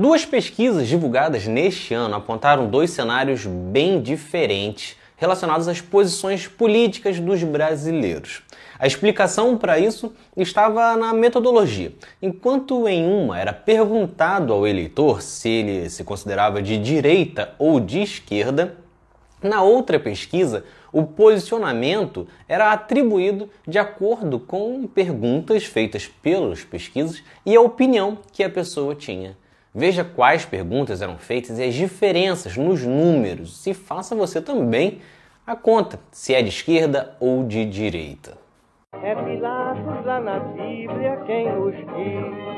Duas pesquisas divulgadas neste ano apontaram dois cenários bem diferentes relacionados às posições políticas dos brasileiros. A explicação para isso estava na metodologia. Enquanto em uma era perguntado ao eleitor se ele se considerava de direita ou de esquerda, na outra pesquisa, o posicionamento era atribuído de acordo com perguntas feitas pelos pesquisas e a opinião que a pessoa tinha. Veja quais perguntas eram feitas e as diferenças nos números e faça você também a conta se é de esquerda ou de direita. É Pilatos lá na Bíblia quem nos diz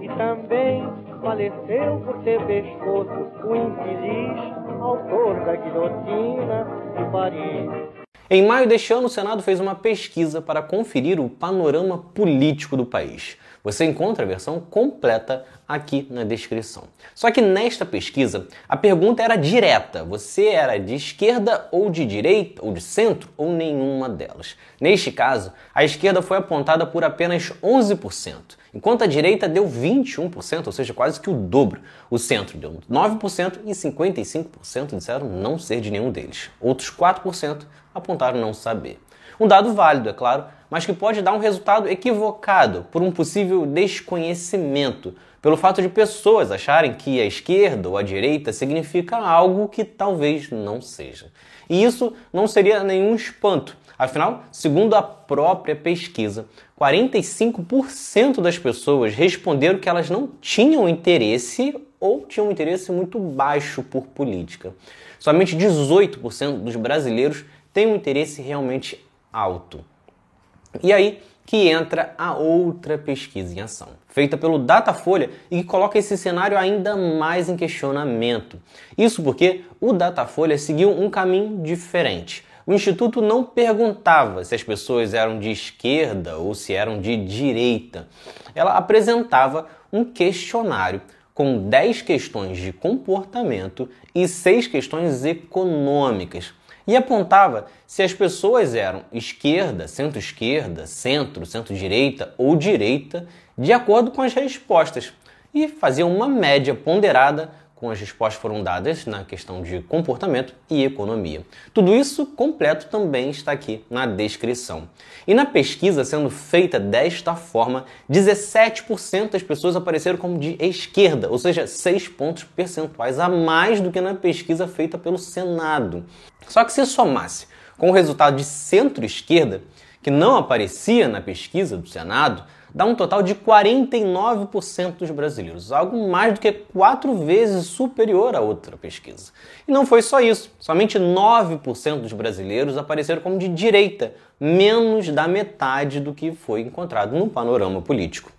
e também faleceu por ter pescoço o infeliz autor da guilhotina de Paris. Em maio deste ano, o Senado fez uma pesquisa para conferir o panorama político do país. Você encontra a versão completa aqui na descrição. Só que nesta pesquisa, a pergunta era direta: você era de esquerda ou de direita ou de centro ou nenhuma delas? Neste caso, a esquerda foi apontada por apenas 11%, enquanto a direita deu 21%, ou seja, quase que o dobro. O centro deu 9% e 55% disseram não ser de nenhum deles. Outros 4% apontaram não saber. Um dado válido, é claro, mas que pode dar um resultado equivocado por um possível desconhecimento, pelo fato de pessoas acharem que a esquerda ou a direita significa algo que talvez não seja. E isso não seria nenhum espanto. Afinal, segundo a própria pesquisa, 45% das pessoas responderam que elas não tinham interesse ou tinham um interesse muito baixo por política. Somente 18% dos brasileiros têm um interesse realmente alto. E aí que entra a outra pesquisa em ação, feita pelo Datafolha e que coloca esse cenário ainda mais em questionamento. Isso porque o Datafolha seguiu um caminho diferente. O Instituto não perguntava se as pessoas eram de esquerda ou se eram de direita. Ela apresentava um questionário com 10 questões de comportamento e 6 questões econômicas e apontava se as pessoas eram esquerda, centro-esquerda, centro, centro-direita ou direita, de acordo com as respostas, e fazia uma média ponderada com as respostas foram dadas na questão de comportamento e economia. Tudo isso completo também está aqui na descrição. E na pesquisa sendo feita desta forma, 17% das pessoas apareceram como de esquerda, ou seja, 6 pontos percentuais a mais do que na pesquisa feita pelo Senado. Só que se somasse com o resultado de centro-esquerda, que não aparecia na pesquisa do Senado, dá um total de 49% dos brasileiros, algo mais do que quatro vezes superior a outra pesquisa. E não foi só isso, somente 9% dos brasileiros apareceram como de direita, menos da metade do que foi encontrado no panorama político.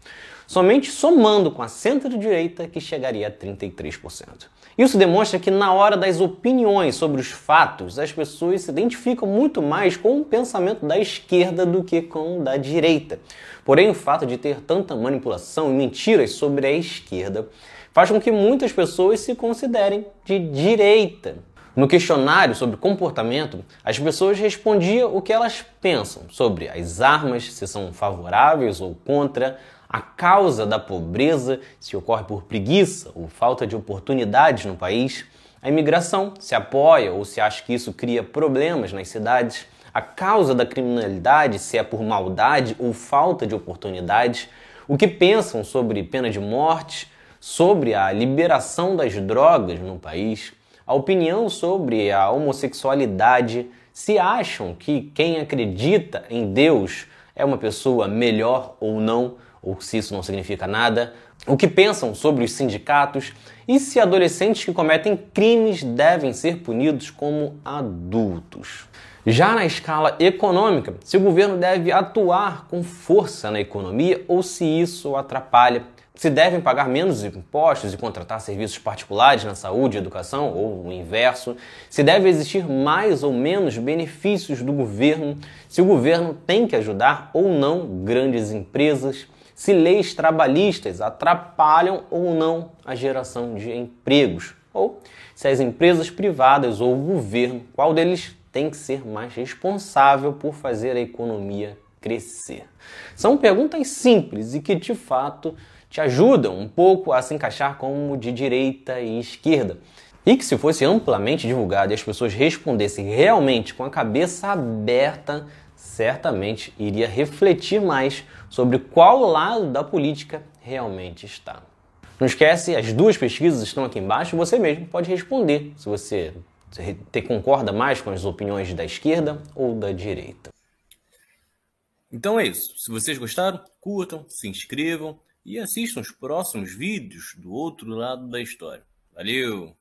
Somente somando com a centro-direita que chegaria a 33%. Isso demonstra que, na hora das opiniões sobre os fatos, as pessoas se identificam muito mais com o pensamento da esquerda do que com o da direita. Porém, o fato de ter tanta manipulação e mentiras sobre a esquerda faz com que muitas pessoas se considerem de direita. No questionário sobre comportamento, as pessoas respondiam o que elas pensam sobre as armas, se são favoráveis ou contra, a causa da pobreza, se ocorre por preguiça ou falta de oportunidades no país, a imigração, se apoia ou se acha que isso cria problemas nas cidades, a causa da criminalidade, se é por maldade ou falta de oportunidades, o que pensam sobre pena de morte, sobre a liberação das drogas no país, a opinião sobre a homossexualidade, se acham que quem acredita em Deus é uma pessoa melhor ou não, ou se isso não significa nada, o que pensam sobre os sindicatos e se adolescentes que cometem crimes devem ser punidos como adultos. Já na escala econômica, se o governo deve atuar com força na economia ou se isso atrapalha, se devem pagar menos impostos e contratar serviços particulares na saúde e educação, ou o inverso, se deve existir mais ou menos benefícios do governo, se o governo tem que ajudar ou não grandes empresas, se leis trabalhistas atrapalham ou não a geração de empregos, ou se as empresas privadas ou o governo, qual deles tem que ser mais responsável por fazer a economia crescer. São perguntas simples e que de fato te ajudam um pouco a se encaixar como de direita e esquerda. E que se fosse amplamente divulgado e as pessoas respondessem realmente com a cabeça aberta, certamente iria refletir mais sobre qual lado da política realmente está. Não esquece, as duas pesquisas estão aqui embaixo, você mesmo pode responder se você te concorda mais com as opiniões da esquerda ou da direita. Então é isso. Se vocês gostaram, curtam, se inscrevam e assistam os próximos vídeos do outro lado da história. Valeu!